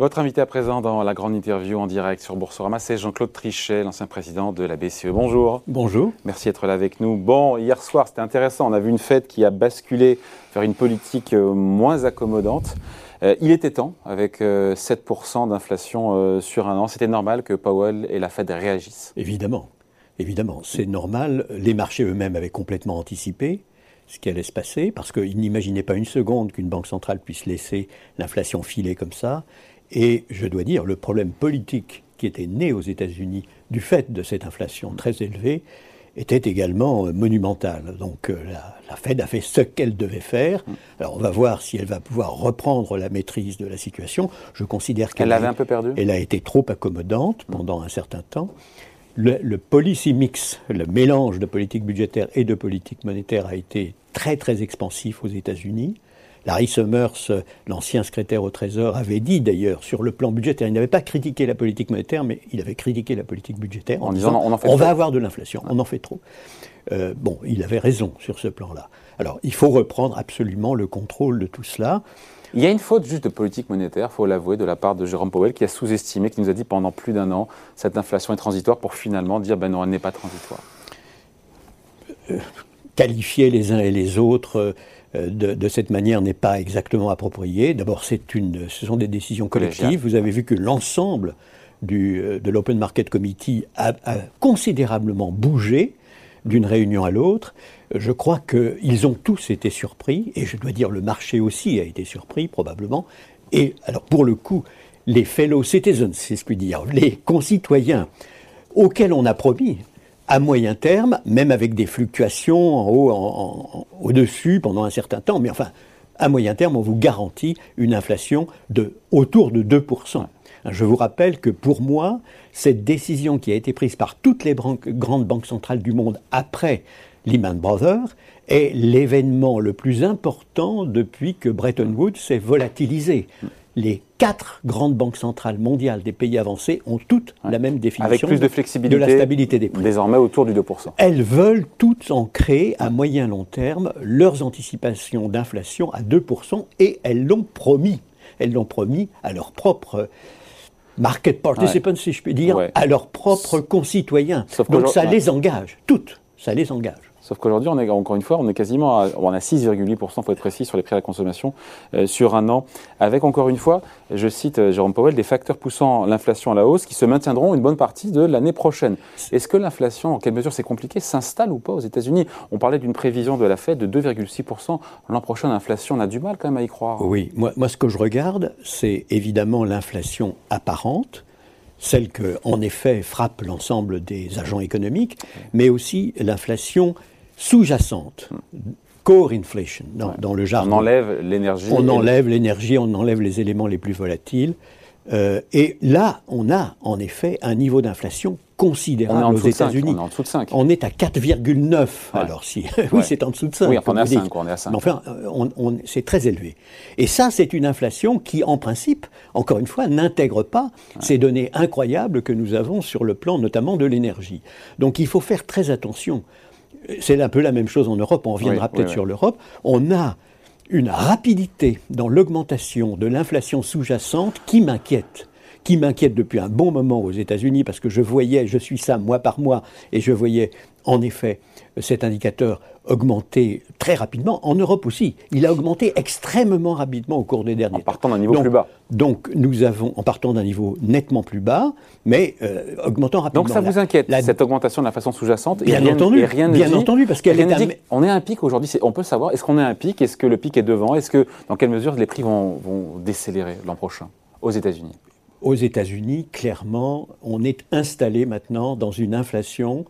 Votre invité à présent dans la grande interview en direct sur Boursorama, c'est Jean-Claude Trichet, l'ancien président de la BCE. Bonjour. Bonjour. Merci d'être là avec nous. Bon, hier soir, c'était intéressant. On a vu une fête qui a basculé vers une politique euh, moins accommodante. Euh, il était temps, avec 7% euh, d'inflation sur un an. C'était normal que Powell et la Fed réagissent. Évidemment. Évidemment, c'est normal. Les marchés eux-mêmes avaient complètement anticipé ce qui allait se passer, parce qu'ils n'imaginaient pas une seconde qu'une banque centrale puisse laisser l'inflation filer comme ça. Et je dois dire, le problème politique qui était né aux États-Unis du fait de cette inflation très élevée était également euh, monumental. Donc euh, la, Fed a fait ce qu'elle devait faire. Alors on va voir si elle va pouvoir reprendre la maîtrise de la situation. Je considère qu'elle avait un peu perdu. Elle a été trop accommodante pendant un certain temps. Le, le policy mix, le mélange de politique budgétaire et de politique monétaire a été très très expansif aux États-Unis. Larry Summers, l'ancien secrétaire au Trésor, avait dit d'ailleurs sur le plan budgétaire, il n'avait pas critiqué la politique monétaire, mais il avait critiqué la politique budgétaire en, disant, on, en fait on va avoir de l'inflation, on en fait trop. Euh, bon, il avait raison sur ce plan-là. Alors, il faut reprendre absolument le contrôle de tout cela. Il y a une faute juste de politique monétaire, il faut l'avouer, de la part de Jérôme Powell, qui a sous-estimé, qui nous a dit pendant plus d'un an, cette inflation est transitoire, pour finalement dire, ben non, elle n'est pas transitoire. Euh, qualifier les uns et les autres euh, de, cette manière n'est pas exactement approprié. D'abord, ce sont des décisions collectives. Vous avez vu que l'ensemble euh, de l'Open Market Committee a, considérablement bougé d'une réunion à l'autre. Je crois qu'ils ont tous été surpris, et je dois dire le marché aussi a été surpris probablement. Et alors pour le coup, les fellow citizens, si je puis dire, les concitoyens auxquels on a promis à moyen terme, même avec des fluctuations en haut, au-dessus pendant un certain temps, mais enfin, à moyen terme, on vous garantit une inflation de autour de 2%. Je vous rappelle que pour moi, cette décision qui a été prise par toutes les grandes banques centrales du monde après Lehman Brothers est l'événement le plus important depuis que Bretton Woods s'est volatilisé les quatre grandes banques centrales mondiales des pays avancés ont toutes la même définition Avec plus de flexibilité de la stabilité des prix. Désormais autour du 2%. Elles veulent toutes ancrer à moyen long terme leurs anticipations d'inflation à 2% et elles l'ont promis. Elles l'ont promis à leurs propres market participants, si je puis dire, à leurs propres concitoyens. Donc ça les engage, toutes, ça les engage. Sauf qu'aujourd'hui, on est encore une fois, on est quasiment à, on a 6,8%, faut être précis, sur les prix à la consommation euh, sur un an, avec encore une fois, je cite euh, Jérôme Powell, des facteurs poussant l'inflation à la hausse qui se maintiendront une bonne partie de l'année prochaine. Est-ce que l'inflation, en quelle mesure c'est compliqué, s'installe ou pas aux États-Unis? On parlait d'une prévision de la Fed de 2,6% l'an prochain. L'inflation, on a du mal quand même à y croire. Oui, moi, moi ce que je regarde, c'est évidemment l'inflation apparente celle que, en effet, frappe l'ensemble des agents économiques, mais aussi l'inflation sous-jacente, core inflation dans, le jargon. On enlève l'énergie. On enlève l'énergie, on enlève les éléments les plus volatiles. Euh, et là, on a en effet un niveau d'inflation considérable aux États-Unis. On est en dessous de 5. On est à 4,9. Alors si, oui, c'est en dessous de 5. Oui, on est à 5. On est à 5. Mais enfin, on, c'est très élevé. Et ça, c'est une inflation qui, en principe, encore une fois, n'intègre pas ces données incroyables que nous avons sur le plan notamment de l'énergie. Donc il faut faire très attention c'est un peu la même chose en Europe, on reviendra peut-être sur l'Europe, on a une rapidité dans l'augmentation de l'inflation sous-jacente qui m'inquiète qui m'inquiète depuis un bon moment aux États-Unis parce que je voyais, je suis ça mois par mois, et je voyais en effet cet indicateur augmenter très rapidement. En Europe aussi, il a augmenté extrêmement rapidement au cours des derniers En partant d'un niveau plus bas. Donc nous avons, en partant d'un niveau nettement plus bas, mais euh, augmentant rapidement. Donc ça vous inquiète, cette augmentation de la façon sous-jacente Bien entendu, rien bien entendu, parce qu'elle est... On est à un pic aujourd'hui, on peut savoir, est-ce qu'on est à un pic Est-ce que le pic est devant Est-ce que, dans quelle mesure les prix vont, vont décélérer l'an prochain aux États-Unis? Aux États-Unis, clairement, on est installé maintenant dans une inflation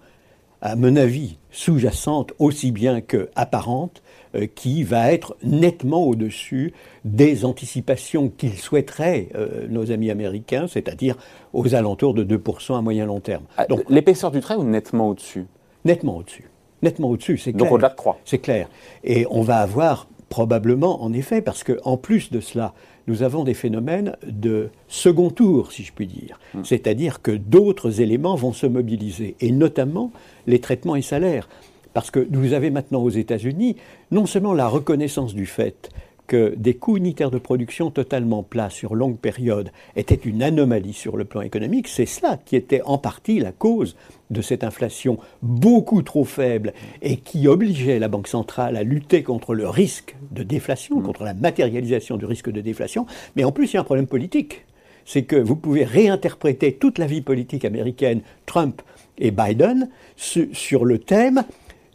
à mon avis, sous-jacente aussi bien que apparente, euh, qui va être nettement au-dessus des anticipations qu'ils souhaiteraient, euh, nos amis américains, c'est-à-dire aux alentours de 2% à moyen long terme. Ah, Donc, L'épaisseur du trait ou nettement au-dessus? Nettement au-dessus. Nettement au-dessus, c'est clair. Donc au-delà de 3. C'est clair. Et on va avoir probablement, en effet, parce qu'en plus de cela, nous avons des phénomènes de second tour, si je puis dire. Hmm. C'est-à-dire que d'autres éléments vont se mobiliser, et notamment les traitements et salaires. Parce que vous avez maintenant aux États-Unis non seulement la reconnaissance du fait que des coûts unitaires de production totalement plats sur longue période étaient une anomalie sur le plan économique, c'est cela qui était en partie la cause de cette inflation beaucoup trop faible et qui obligeait la Banque centrale à lutter contre le risque de déflation, mm. contre la matérialisation du risque de déflation. Mais en plus, il y a un problème politique. C'est que vous pouvez réinterpréter toute la vie politique américaine, Trump et Biden, sur le thème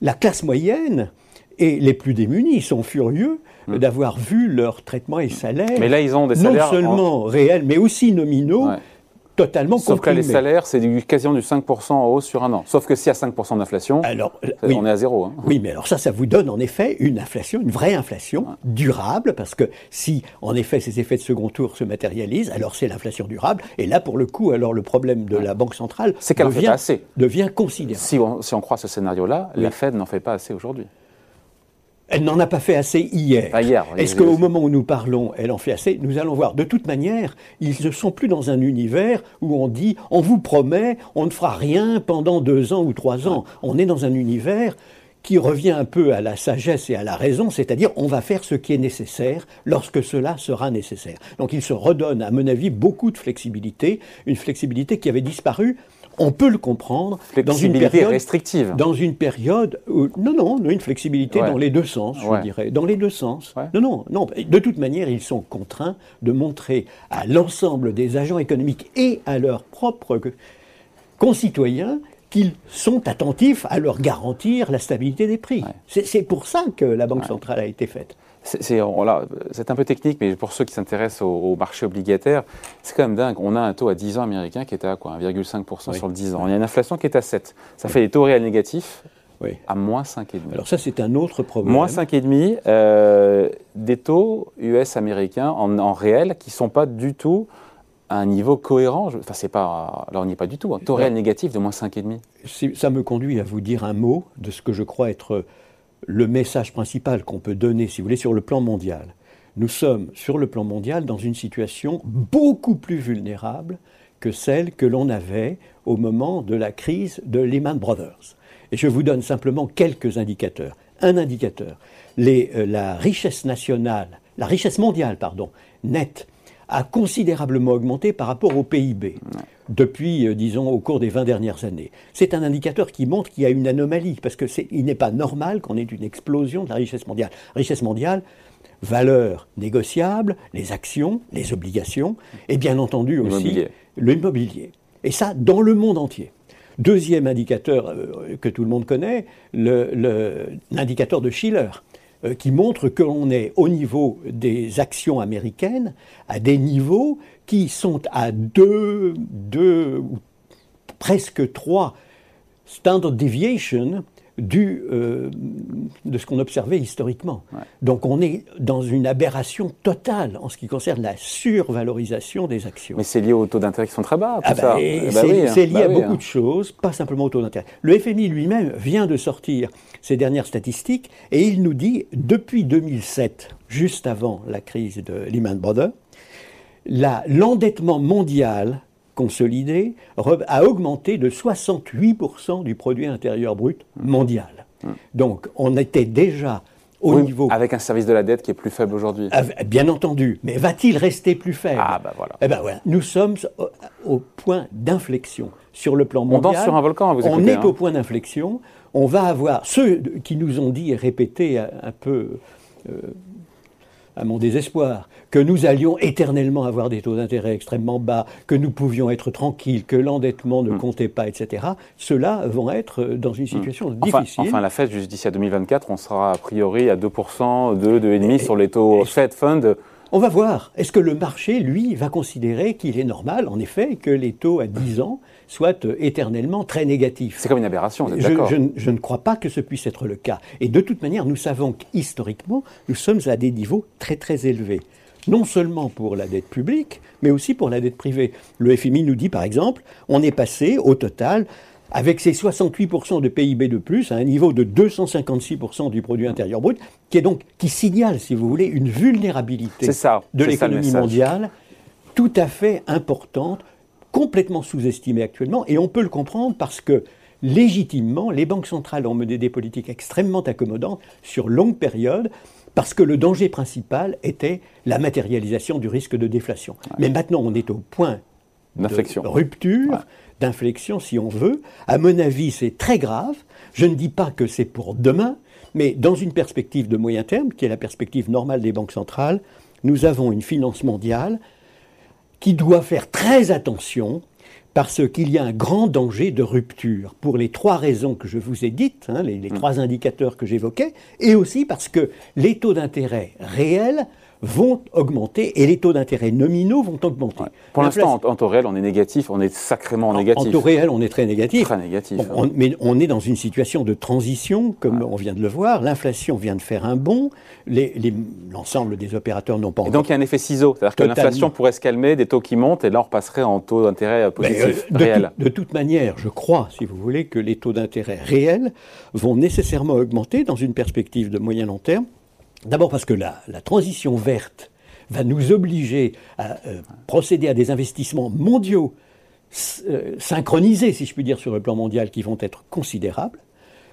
la classe moyenne et les plus démunis sont furieux mm. d'avoir vu leur traitement et salaire mais là, ils ont des salaires non seulement réels, mais aussi nominaux, totalement Sauf que les salaires, c'est du, quasiment du 5% en hausse sur un an. Sauf que s'il y a 5% d'inflation, on est à zéro. Hein. Oui, mais alors ça, ça vous donne en effet une inflation, une vraie inflation durable, parce que si en effet ces effets de second tour se matérialisent, alors c'est l'inflation durable. Et là, pour le coup, alors le problème de la Banque centrale devient, assez. devient considérable. Si on, si on croit ce scénario-là, la Fed n'en fait pas assez aujourd'hui. Elle n'en a pas fait assez hier. Est-ce qu'au moment où nous parlons, elle en fait assez? Nous allons voir. De toute manière, ils ne sont plus dans un univers où on dit on vous promet, on ne fera rien pendant deux ans ou trois ans. On est dans un univers qui revient un peu à la sagesse et à la raison, c'est-à-dire on va faire ce qui est nécessaire lorsque cela sera nécessaire. Donc il se redonne, à mon avis, beaucoup de flexibilité, une flexibilité qui avait disparu on peut le comprendre dans une période restrictive. Dans une période où, non, non, une flexibilité dans les deux sens, je dirais, dans les deux sens. Non, non, non. De toute manière, ils sont contraints de montrer à l'ensemble des agents économiques et à leurs propres concitoyens qu'ils sont attentifs à leur garantir la stabilité des prix. C'est pour ça que la Banque centrale a été faite. C'est un peu technique, mais pour ceux qui s'intéressent au, marché obligataire, c'est quand même dingue. On a un taux à 10 ans américain qui est à quoi 1,5% sur le 10 ans. Il y a une inflation qui est à 7. Ça fait des taux réels négatifs à moins 5,5. Alors ça, c'est un autre problème. Moins 5,5, euh, des taux US américains en, réel qui ne sont pas du tout à un niveau cohérent. Enfin, c'est pas. Là, on n'y est pas du tout. Un taux réel négatif de moins 5,5. Ça me conduit à vous dire un mot de ce que je crois être le message principal qu'on peut donner, si vous voulez, sur le plan mondial. Nous sommes, sur le plan mondial, dans une situation beaucoup plus vulnérable que celle que l'on avait au moment de la crise de Lehman Brothers. Et je vous donne simplement quelques indicateurs. Un indicateur, euh, la richesse nationale, la richesse mondiale, pardon, nette, a considérablement augmenté par rapport au PIB depuis, euh, disons, au cours des 20 dernières années. C'est un indicateur qui montre qu'il y a une anomalie, parce qu'il n'est pas normal qu'on ait une explosion de la richesse mondiale. Richesse mondiale, valeurs négociables, les actions, les obligations, et bien entendu aussi l'immobilier. Et ça, dans le monde entier. Deuxième indicateur euh, que tout le monde connaît, l'indicateur de Schiller. Euh, qui montre que l'on est au niveau des actions américaines à des niveaux qui sont à deux, deux presque trois standard deviation du, euh, de ce qu'on observait historiquement. Donc on est dans une aberration totale en ce qui concerne la survalorisation des actions. Mais c'est lié aux taux d'intérêt qui sont très bas. Ah bah, eh bah c'est lié bah à beaucoup hein. de choses, pas simplement aux taux d'intérêt. Le FMI lui-même vient de sortir ses dernières statistiques et il nous dit, depuis 2007, juste avant la crise de Lehman Brothers, l'endettement mondial consolidé a augmenté de 68% du produit intérieur brut mondial. Mmh. Donc on était déjà au niveau... Avec un service de la dette qui est plus faible aujourd'hui. Bien entendu, mais va-t-il rester plus faible? Ah ben voilà. Eh ben voilà. Nous sommes au, point d'inflexion sur le plan mondial. On danse sur un volcan, vous On est hein. au point d'inflexion. On va avoir ceux qui nous ont dit et répété un, peu euh, à mon désespoir, que nous allions éternellement avoir des taux d'intérêt extrêmement bas, que nous pouvions être tranquilles, que l'endettement ne hmm. comptait pas, etc., ceux-là vont être dans une hmm. situation difficile. Enfin, la Fed, d'ici à 2024, on sera a priori à 2%, 2, 2,5% sur les taux Fed Fund. On va voir. Est-ce que le marché, lui, va considérer qu'il est normal, en effet, que les taux à 10 ans soient éternellement très négatifs C'est comme une aberration, je, je, je, ne crois pas que ce puisse être le cas. Et de toute manière, nous savons qu'historiquement, nous sommes à des niveaux très très élevés non seulement pour la dette publique, mais aussi pour la dette privée. Le FMI nous dit par exemple, on est passé au total avec ces 68% de PIB de plus à un niveau de 256% du produit intérieur brut, qui est donc qui signale, si vous voulez, une vulnérabilité de l'économie mondiale tout à fait importante, complètement sous-estimée actuellement, et on peut le comprendre parce que légitimement, les banques centrales ont mené des politiques extrêmement accommodantes sur longue période parce que le danger principal était la matérialisation du risque de déflation. Mais maintenant, on est au point de rupture, d'inflexion, si on veut. À mon avis, c'est très grave. Je ne dis pas que c'est pour demain, mais dans une perspective de moyen terme, qui est la perspective normale des banques centrales, nous avons une finance mondiale qui doit faire très attention parce qu'il y a un grand danger de rupture pour les trois raisons que je vous ai dites, hein, les, mm. trois indicateurs que j'évoquais, et aussi parce que les taux d'intérêt réels vont augmenter et les taux d'intérêt nominaux vont augmenter. Pour l'instant, en, taux réel, on est négatif, on est sacrément négatif. En taux réel, on est très négatif. Très négatif. mais on est dans une situation de transition, comme on vient de le voir. L'inflation vient de faire un bond. L'ensemble des opérateurs n'ont pas et donc il y a un effet ciseau, c'est-à-dire que l'inflation pourrait se calmer, des taux qui montent, et là on repasserait en taux d'intérêt positif, euh, réel. de toute manière, je crois, si vous voulez, que les taux d'intérêt réels vont nécessairement augmenter dans une perspective de moyen long terme D'abord parce que la, transition verte va nous obliger à euh, procéder à des investissements mondiaux euh, synchronisés, si je puis dire, sur le plan mondial, qui vont être considérables.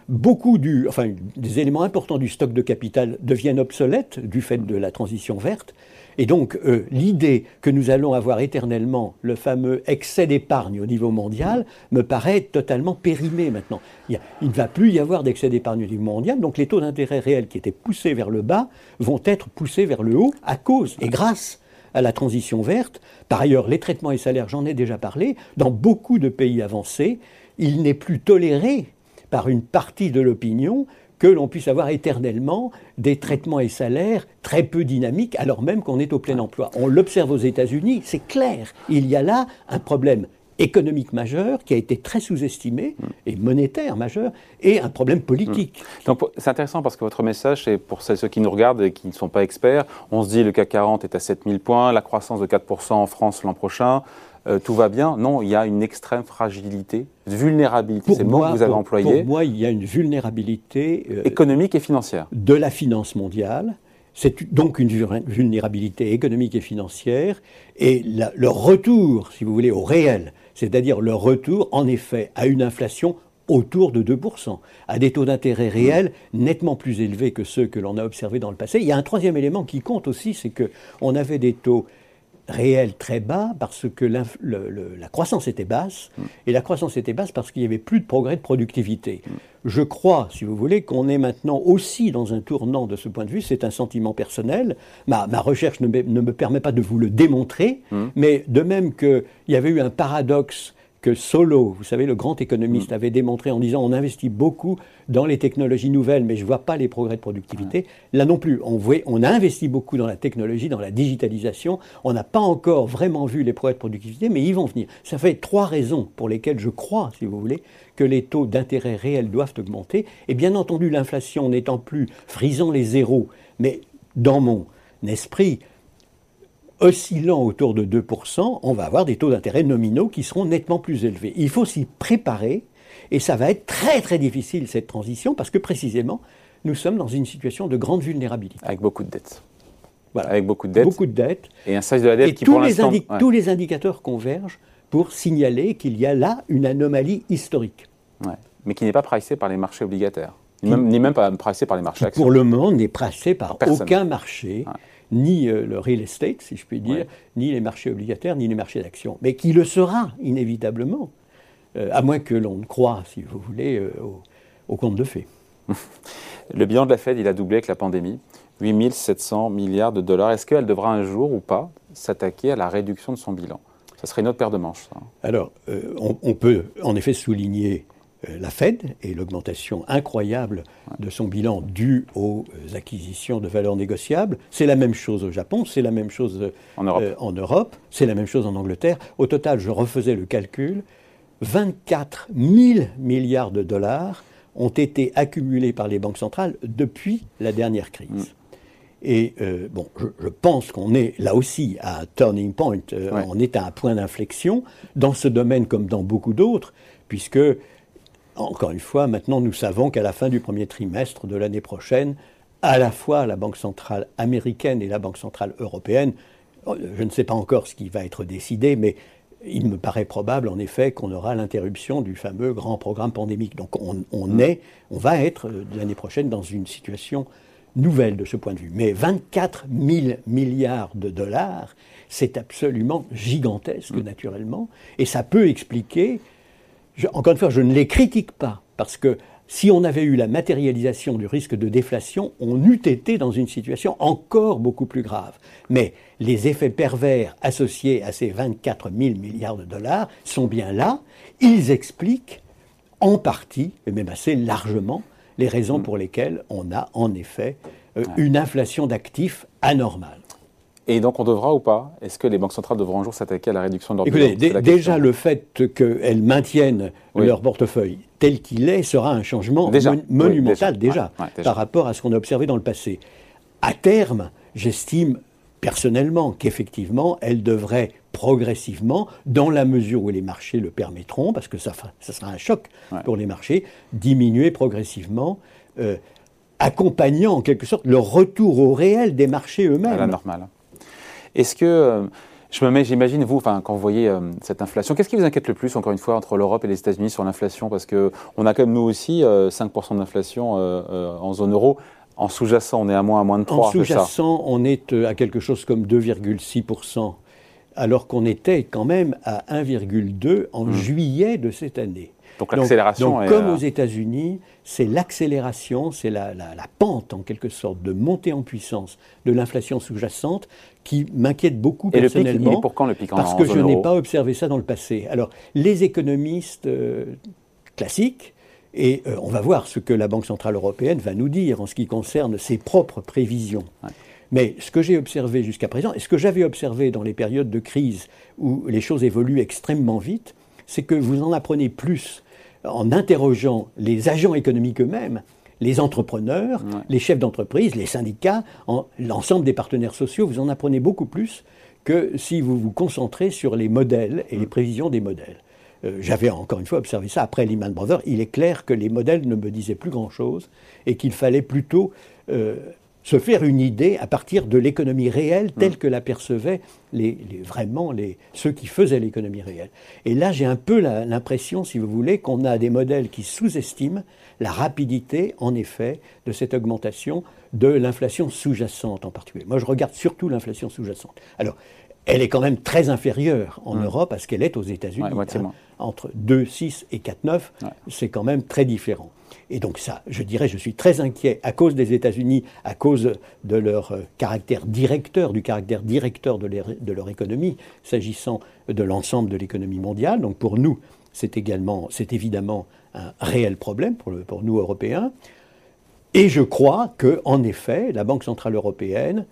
Beaucoup des éléments importants du stock de capital deviennent obsolètes du fait de la transition verte. Et donc, euh, l'idée que nous allons avoir éternellement le fameux excès d'épargne au niveau mondial me paraît totalement périmée maintenant. Il, ne va plus y avoir d'excès d'épargne au niveau mondial, donc les taux d'intérêt réels qui étaient poussés vers le bas vont être poussés vers le haut à cause et grâce à la transition verte. Par ailleurs, les traitements et salaires, j'en ai déjà parlé, dans beaucoup de pays avancés, il n'est plus toléré par une partie de l'opinion que l'on puisse avoir éternellement des traitements et salaires très peu dynamiques, alors même qu'on est au plein emploi. On l'observe aux États-Unis, c'est clair. Il y a là un problème économique majeur qui a été très sous-estimé mm. et monétaire majeur et un problème politique. Mm. Donc c'est intéressant parce que votre message, c'est pour ceux qui nous regardent et qui ne sont pas experts, on se dit le CAC 40 est à 7000 points, la croissance de 4% en France l'an prochain, euh, tout va bien. Non, il y a une extrême fragilité, vulnérabilité, c'est le mot que vous avez employé. Pour moi, il y a une vulnérabilité euh, économique et financière. De la finance mondiale. C'est donc une vulnérabilité économique et financière. Et le retour, si vous voulez, au réel, c'est-à-dire le retour, en effet, à une inflation autour de 2%, à des taux d'intérêt réels nettement plus élevés que ceux que l'on a observés dans le passé. Il y a un troisième élément qui compte aussi, c'est qu'on avait des taux réel très bas parce que la, croissance était basse, mm. et la croissance était basse parce qu'il n'y avait plus de progrès de productivité. Mm. Je crois, si vous voulez, qu'on est maintenant aussi dans un tournant de ce point de vue, c'est un sentiment personnel, ma, recherche ne me, permet pas de vous le démontrer, mm. mais de même qu'il y avait eu un paradoxe que Solo, vous savez, le grand économiste, mm. avait démontré en disant on investit beaucoup dans les technologies nouvelles, mais je ne vois pas les progrès de productivité. Là non plus, on, on a investi beaucoup dans la technologie, dans la digitalisation. On n'a pas encore vraiment vu les progrès de productivité, mais ils vont venir. Ça fait trois raisons pour lesquelles je crois, si vous voulez, que les taux d'intérêt réels doivent augmenter. Et bien entendu, l'inflation n'étant plus frisant les zéros, mais dans mon esprit, oscillant autour de 2%, on va avoir des taux d'intérêt nominaux qui seront nettement plus élevés. Il faut s'y préparer et ça va être très très difficile cette transition parce que précisément, nous sommes dans une situation de grande vulnérabilité. Avec beaucoup de dettes. Voilà. Avec beaucoup de dettes. Beaucoup de dettes. Et un size de la dette qui tous pour les Tous les indicateurs convergent pour signaler qu'il y a là une anomalie historique. Ouais. Mais qui n'est pas pricée par les marchés obligataires. Ni même, pas pricée par les marchés actions. Pour le moment, n'est pricée par aucun marché ni euh, le real estate, si je puis dire, ni les marchés obligataires, ni les marchés d'actions, mais qui le sera inévitablement, euh, à moins que l'on ne croie, si vous voulez, euh, au, compte de fait. le bilan de la Fed, il a doublé avec la pandémie. 8700 milliards de dollars. Est-ce qu'elle devra un jour ou pas s'attaquer à la réduction de son bilan? Ça serait une autre paire de manches. Alors, on, peut en effet souligner la Fed et l'augmentation incroyable de son bilan dû aux euh, acquisitions de valeurs négociables. C'est la même chose au Japon, c'est la même chose euh, en Europe, c'est la même chose en Angleterre. Au total, je refaisais le calcul, 24 000 milliards de dollars ont été accumulés par les banques centrales depuis la dernière crise. Mm. Et bon, je, pense qu'on est là aussi à un turning point, on est à un point d'inflexion dans ce domaine comme dans beaucoup d'autres, puisque encore une fois, maintenant nous savons qu'à la fin du premier trimestre de l'année prochaine, à la fois la Banque centrale américaine et la Banque centrale européenne, je ne sais pas encore ce qui va être décidé, mais il me paraît probable en effet qu'on aura l'interruption du fameux grand programme pandémique. Donc on, mm. est, on va être euh, l'année prochaine dans une situation nouvelle de ce point de vue. Mais 24 000 milliards de dollars, c'est absolument gigantesque mm. naturellement, et ça peut expliquer, encore une fois, je ne les critique pas, parce que si on avait eu la matérialisation du risque de déflation, on eût été dans une situation encore beaucoup plus grave. Mais les effets pervers associés à ces 24 000 milliards de dollars sont bien là. Ils expliquent en partie, et même assez largement, les raisons mm. pour lesquelles on a en effet euh, une inflation d'actifs anormale. Et donc on devra ou pas? Est-ce que les banques centrales devront un jour s'attaquer à la réduction de leur Écoutez, déjà le fait qu'elles maintiennent leur portefeuille tel qu'il est sera un changement monumental déjà, par rapport à ce qu'on a observé dans le passé. À terme, j'estime personnellement qu'effectivement, elles devraient progressivement, dans la mesure où les marchés le permettront, parce que ça, ça sera un choc pour les marchés, diminuer progressivement. Euh, accompagnant en quelque sorte le retour au réel des marchés eux-mêmes. À la normale. Est-ce que, euh, je me mets, j'imagine, vous, enfin, quand vous voyez euh, cette inflation, qu'est-ce qui vous inquiète le plus, encore une fois, entre l'Europe et les États-Unis sur l'inflation? Parce qu'on a quand même, nous aussi, 5% euh, d'inflation en zone euro. En sous-jacent, on est à moins, à moins de 3. En sous-jacent, on est à quelque chose comme 2,6%, alors qu'on était quand même à 1,2 en mmh. juillet de cette année. Donc l'accélération donc, comme aux États-Unis, c'est l'accélération, c'est la, pente en quelque sorte de montée en puissance de l'inflation sous-jacente qui m'inquiète beaucoup Et personnellement. Le pic, pour quand le pic Parce que je n'ai pas observé ça dans le passé. Alors, les économistes euh, classiques, et euh, on va voir ce que la Banque Centrale Européenne va nous dire en ce qui concerne ses propres prévisions. Mais ce que j'ai observé jusqu'à présent, et ce que j'avais observé dans les périodes de crise où les choses évoluent extrêmement vite, c'est que vous en apprenez plus en interrogeant les agents économiques eux-mêmes, les entrepreneurs, les chefs d'entreprise, les syndicats, l'ensemble des partenaires sociaux, vous en apprenez beaucoup plus que si vous vous concentrez sur les modèles et les prévisions des modèles. Euh, j'avais encore une fois observé ça après Lehman Brothers. Il est clair que les modèles ne me disaient plus grand-chose et qu'il fallait plutôt euh, se faire une idée à partir de l'économie réelle telle mm. que l'apercevaient les, vraiment les, ceux qui faisaient l'économie réelle. Et là, j'ai un peu l'impression, si vous voulez, qu'on a des modèles qui sous-estiment la rapidité, en effet, de cette augmentation de l'inflation sous-jacente en particulier. Moi, je regarde surtout l'inflation sous-jacente. Alors, elle est quand même très inférieure en mm. Europe à ce qu'elle est aux États-Unis. Hein. Entre 2,6 et 4,9, c'est quand même très différent. Et donc ça, je dirais, je suis très inquiet à cause des États-Unis, à cause de leur euh, caractère directeur, du caractère directeur de, leur économie, s'agissant de l'ensemble de l'économie mondiale. Donc pour nous, c'est également, c'est évidemment un réel problème pour, pour nous Européens. Et je crois que, en effet, la Banque centrale européenne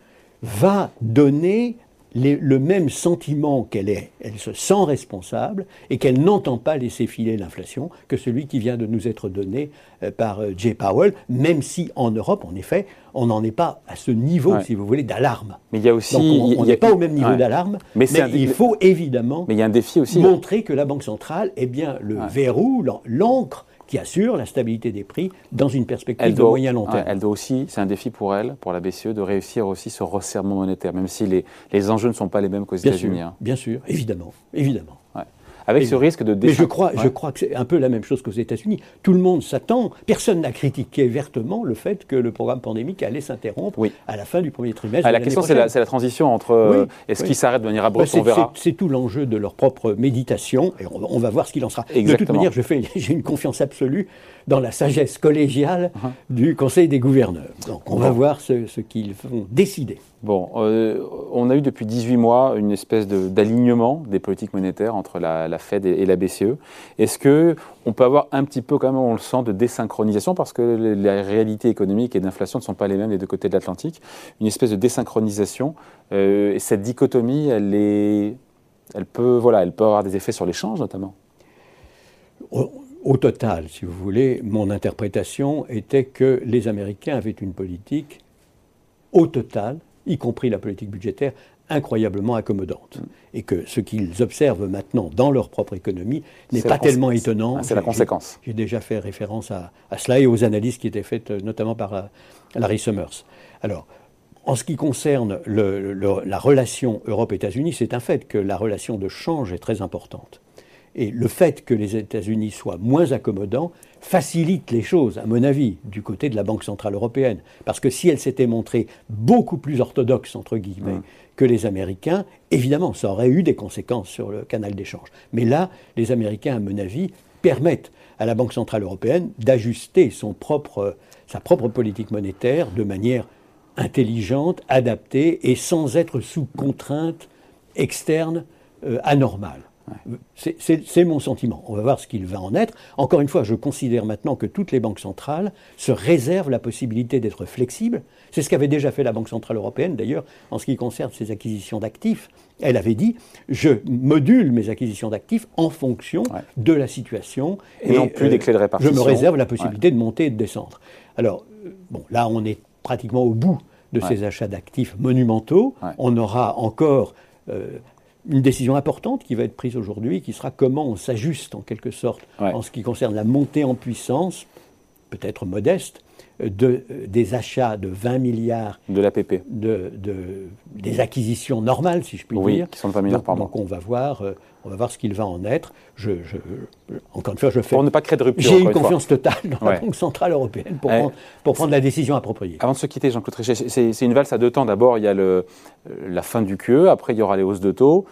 va donner le même sentiment qu'elle est, elle se sent responsable et qu'elle n'entend pas laisser filer l'inflation que celui qui vient de nous être donné euh, par euh, Jay Powell, même si en Europe, en effet, on n'en est pas à ce niveau, si vous voulez, d'alarme. Mais il y a aussi, on n'est pas au même niveau d'alarme, mais, il faut évidemment mais il y a un défi aussi, montrer que la Banque centrale est bien le verrou, l'encre qui assure la stabilité des prix dans une perspective de moyen long terme. elle doit aussi, c'est un défi pour elle, pour la BCE, de réussir aussi ce resserrement monétaire, même si les, les enjeux ne sont pas les mêmes qu'aux États-Unis. Hein. Bien sûr, évidemment, évidemment. Avec ce risque de Mais je crois, je crois que c'est un peu la même chose qu'aux États-Unis. Tout le monde s'attend, personne n'a critiqué vertement le fait que le programme pandémique allait s'interrompre à la fin du premier trimestre. Ah, la question, c'est la, la, transition entre euh, est-ce qu'il s'arrête de manière abrupte, on verra. C'est tout l'enjeu de leur propre méditation, et on, va voir ce qu'il en sera. De toute manière, j'ai une confiance absolue dans la sagesse collégiale uh-huh. du Conseil des gouverneurs. Donc on va voir ce, qu'ils vont décider. Bon, euh, on a eu depuis 18 mois une espèce d'alignement des politiques monétaires entre la, Fed et, la BCE. Est-ce que on peut avoir un petit peu, quand même, on le sent, de désynchronisation? Parce que les, réalités économiques et d'inflation ne sont pas les mêmes des deux côtés de l'Atlantique Une espèce de désynchronisation. Euh, et cette dichotomie, elle, est, elle, peut, voilà, elle peut avoir des effets sur l'échange, notamment au total, si vous voulez, mon interprétation était que les Américains avaient une politique, au total, y compris la politique budgétaire, incroyablement accommodante. Mm. Et que ce qu'ils observent maintenant dans leur propre économie n'est pas tellement étonnant. Ah, c'est la conséquence. J'ai déjà fait référence à, cela et aux analyses qui étaient faites euh, notamment par euh, Larry Summers. Alors, En ce qui concerne la relation Europe-États-Unis, c'est un fait que la relation de change est très importante. Et le fait que les États-Unis soient moins accommodants facilite les choses, à mon avis, du côté de la Banque Centrale Européenne. Parce que si elle s'était montrée beaucoup plus orthodoxe, entre guillemets, mmh. que les Américains, évidemment, ça aurait eu des conséquences sur le canal d'échange. Mais là, les Américains, à mon avis, permettent à la Banque Centrale Européenne d'ajuster sa propre politique monétaire de manière intelligente, adaptée et sans être sous contrainte externe euh, anormale. C'est mon sentiment. On va voir ce qu'il va en être. Encore une fois, je considère maintenant que toutes les banques centrales se réservent la possibilité d'être flexibles. C'est ce qu'avait déjà fait la Banque Centrale Européenne, d'ailleurs, en ce qui concerne ses acquisitions d'actifs. Elle avait dit, je module mes acquisitions d'actifs en fonction de la situation. Et, non plus des clés de répartition. Je me réserve la possibilité de monter et de descendre. Alors, euh, bon, là, on est pratiquement au bout de ces achats d'actifs monumentaux. On aura encore euh, une décision importante qui va être prise aujourd'hui, qui sera comment on s'ajuste en quelque sorte en ce qui concerne la montée en puissance, peut-être modeste, de, des achats de 20 milliards de l'APP, de, de, des acquisitions normales, si je puis oui, dire. qui sont de 20 milliards par mois. Donc on va voir, euh, on va voir ce qu'il va en être. Je, je, encore une fois, je fais. Pour ne pas créer de rupture. J'ai une confiance totale dans la Banque centrale européenne pour, prendre, pour prendre la décision appropriée. Avant de se quitter, Jean-Claude Trichet, c'est une valse à deux temps. D'abord, il y a le, la fin du QE, après il y aura les hausses de taux.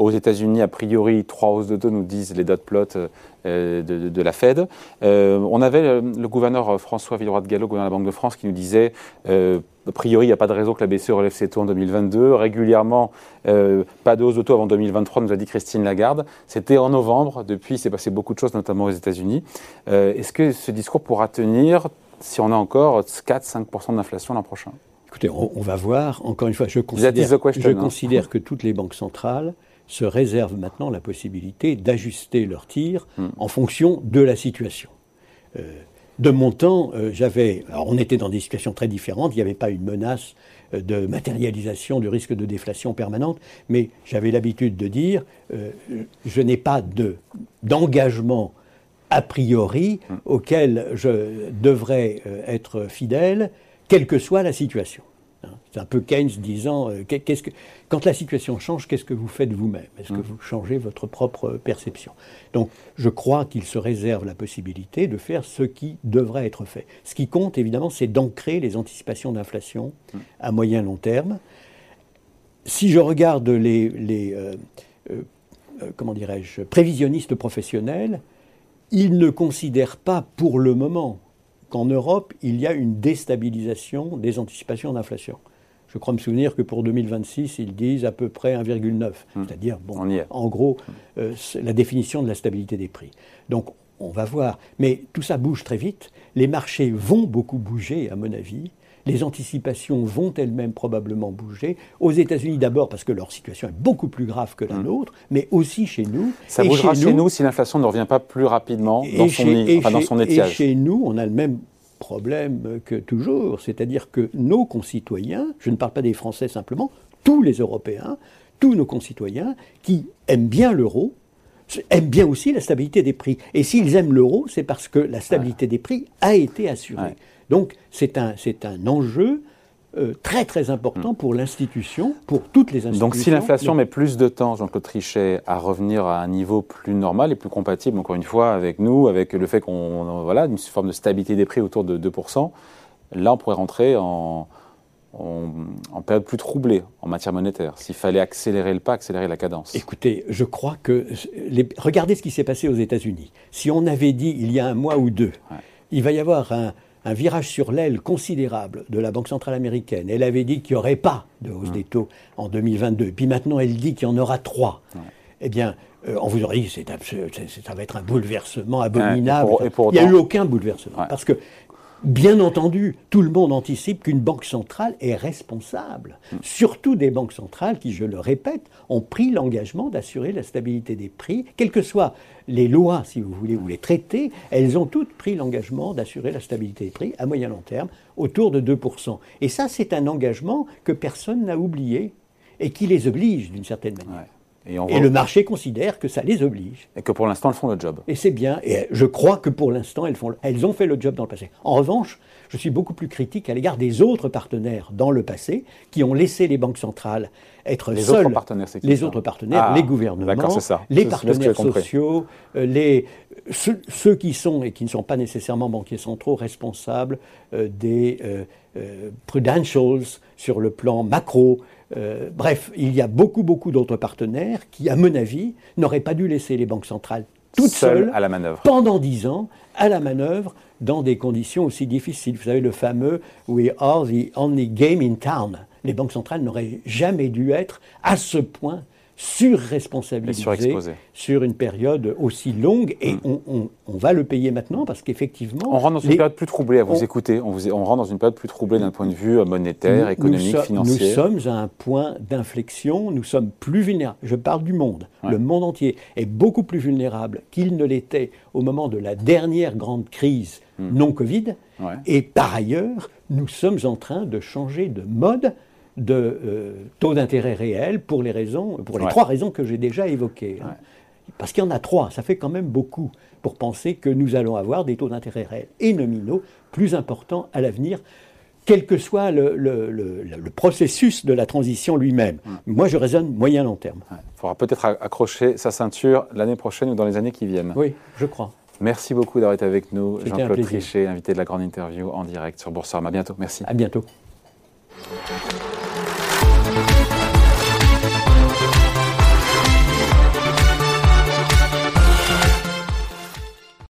Aux États-Unis, a priori, trois hausses de taux, nous disent les dot plots euh, de, la Fed. Euh, on avait le, gouverneur François Villeroy de Gallo, gouverneur de la Banque de France, qui nous disait euh, a priori, il n'y a pas de raison que la BCE relève ses taux en 2022. Régulièrement, pas de hausse de taux avant 2023, nous a dit Christine Lagarde. C'était en novembre. Depuis, il s'est passé beaucoup de choses, notamment aux États-Unis. Est-ce que ce discours pourra tenir si on a encore 4-5% d'inflation l'an prochain? Écoutez, on, va voir. Encore une fois, je considère, je hein. considère que toutes les banques centrales se réservent maintenant la possibilité d'ajuster leur tir en fonction de la situation. Euh, de mon temps, euh, j'avais. Alors, on était dans des situations très différentes. Il n'y avait pas une menace euh, de matérialisation du risque de déflation permanente, mais j'avais l'habitude de dire je n'ai pas d'engagement a priori auquel je devrais être fidèle, quelle que soit la situation. C'est un peu Keynes disant euh, qu'est-ce que, quand la situation change, qu'est-ce que vous faites vous-même? Est-ce que mm. vous changez votre propre perception? Donc, je crois qu'il se réserve la possibilité de faire ce qui devrait être fait. Ce qui compte, évidemment, c'est d'ancrer les anticipations d'inflation mm. à moyen long terme. Si je regarde les, les euh, euh, comment dirais-je, prévisionnistes professionnels, ils ne considèrent pas pour le moment qu'en Europe, il y a une déstabilisation des anticipations d'inflation. Je crois me souvenir que pour 2026, ils disent à peu près 1,9. Hmm. C'est-à-dire, bon, en gros, euh, la définition de la stabilité des prix. Donc, on va voir. Mais tout ça bouge très vite. Les marchés vont beaucoup bouger, à mon avis. Les anticipations vont elles-mêmes probablement bouger. Aux États-Unis d'abord parce que leur situation est beaucoup plus grave que la hmm. nôtre, mais aussi chez nous. Ça bougera chez, nous, si l'inflation ne revient pas plus rapidement dans, son, dans son étiage. Et chez nous, on a le même problème que toujours, c'est-à-dire que nos concitoyens, je ne parle pas des Français simplement, tous les Européens, tous nos concitoyens qui aiment bien l'euro, aiment bien aussi la stabilité des prix. Et s'ils aiment l'euro, c'est parce que la stabilité des prix a été assurée. Donc c'est un, un enjeu euh, très très important pour l'institution, pour toutes les institutions. Donc si l'inflation met plus de temps, Jean-Claude Trichet, à revenir à un niveau plus normal et plus compatible, encore une fois, avec nous, avec le fait qu'on voilà une forme de stabilité des prix autour de 2%, là on pourrait rentrer en, en, période plus troublée en matière monétaire. S'il fallait accélérer le pas, accélérer la cadence. Écoutez, je crois que regardez ce qui s'est passé aux États-Unis. Si on avait dit il y a un mois ou deux, il va y avoir un un virage sur l'aile considérable de la Banque centrale américaine. Elle avait dit qu'il n'y aurait pas de hausse des taux en 2022. Puis maintenant, elle dit qu'il y en aura trois. Eh bien, euh, on vous aurait dit que ça va être un bouleversement abominable. Il n'y a eu aucun bouleversement. Parce que Bien entendu, tout le monde anticipe qu'une banque centrale est responsable. Hmm. Surtout des banques centrales qui, je le répète, ont pris l'engagement d'assurer la stabilité des prix, quelles que soient les lois, si vous voulez, ou les traités, elles ont toutes pris l'engagement d'assurer la stabilité des prix à moyen long terme, autour de 2%. Et ça, c'est un engagement que personne n'a oublié et qui les oblige d'une certaine manière. Et, le marché considère que ça les oblige. Et que pour l'instant, elles font le job. Et c'est bien. Et je crois que pour l'instant, elles, font, elles ont fait le job dans le passé. En revanche, je suis beaucoup plus critique à l'égard des autres partenaires dans le passé qui ont laissé les banques centrales être les seules. Autres partenaires, qui, les autres partenaires, Ah, les gouvernements, ça. les partenaires sociaux, euh, les, ceux, ceux qui sont et qui ne sont pas nécessairement banquiers centraux responsables euh, des euh, euh, prudentials sur le plan macro. Euh, bref, il y a beaucoup, beaucoup d'autres partenaires qui, à mon avis, n'auraient pas dû laisser les banques centrales toutes Seul seules à la manœuvre. pendant dix ans à la manœuvre dans des conditions aussi difficiles. Vous savez, le fameux We are the only game in town. Les banques centrales n'auraient jamais dû être à ce point Surexposées. sur une période aussi longue. Et on, on- on va le payer maintenant parce qu'effectivement. On rentre dans une les- période plus troublée à vous on- écouter. On, vous, on rentre dans une période plus troublée d'un point de vue euh, monétaire, nous- économique, nous, so- financier. Nous sommes à un point d'inflexion, nous sommes plus vulnérables. Je parle du monde. Ouais. Le monde entier est beaucoup plus vulnérable qu'il ne l'était au moment de la dernière grande crise Hmm. non Covid. Ouais. Et par ailleurs, nous sommes en train de changer de mode de euh, taux d'intérêt réel pour les raisons, pour les Ouais. trois raisons que j'ai déjà évoquées. hein. Parce qu'il y en a trois, ça fait quand même beaucoup pour penser que nous allons avoir des taux d'intérêt réels et nominaux plus importants à l'avenir, quel que soit le, le- le- le processus de la transition lui-même. Moi, je raisonne moyen-long terme. Il faudra peut-être accrocher sa ceinture l'année prochaine ou dans les années qui viennent. Oui, je crois. Merci beaucoup d'avoir été avec nous, Jean-Claude. Trichet, invité de la grande interview en direct sur Boursorama. À bientôt. Merci. À bientôt.